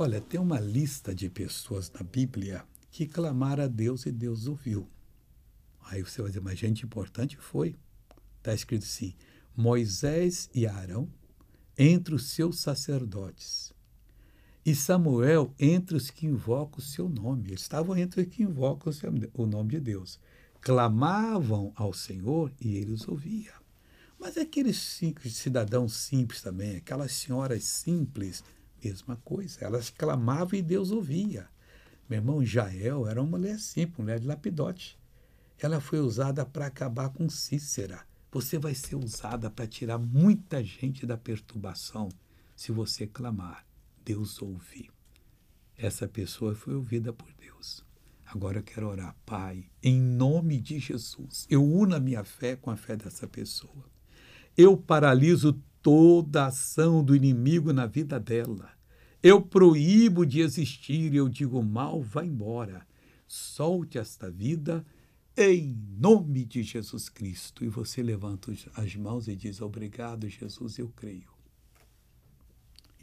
Olha, tem uma lista de pessoas na Bíblia que clamaram a Deus e Deus ouviu. Aí você vai dizer, mas gente importante foi. Está escrito assim: Moisés e Arão entre os seus sacerdotes. E Samuel entre os que invocam o seu nome. Eles estavam entre os que invocam o nome de Deus. Clamavam ao Senhor e ele os ouvia. Mas aqueles simples, cidadãos simples também, aquelas senhoras simples, mesma coisa. Elas clamavam e Deus ouvia. Meu irmão, Jael era uma mulher simples, mulher de lapidote. Ela foi usada para acabar com Cícera. Você vai ser usada para tirar muita gente da perturbação se você clamar. Deus ouve. Essa pessoa foi ouvida por Deus. Agora eu quero orar, Pai, em nome de Jesus. Eu uno a minha fé com a fé dessa pessoa. Eu paraliso toda ação do inimigo na vida dela. Eu proíbo de existir eu digo: mal, vá embora. Solte esta vida em nome de Jesus Cristo. E você levanta as mãos e diz: Obrigado, Jesus, eu creio.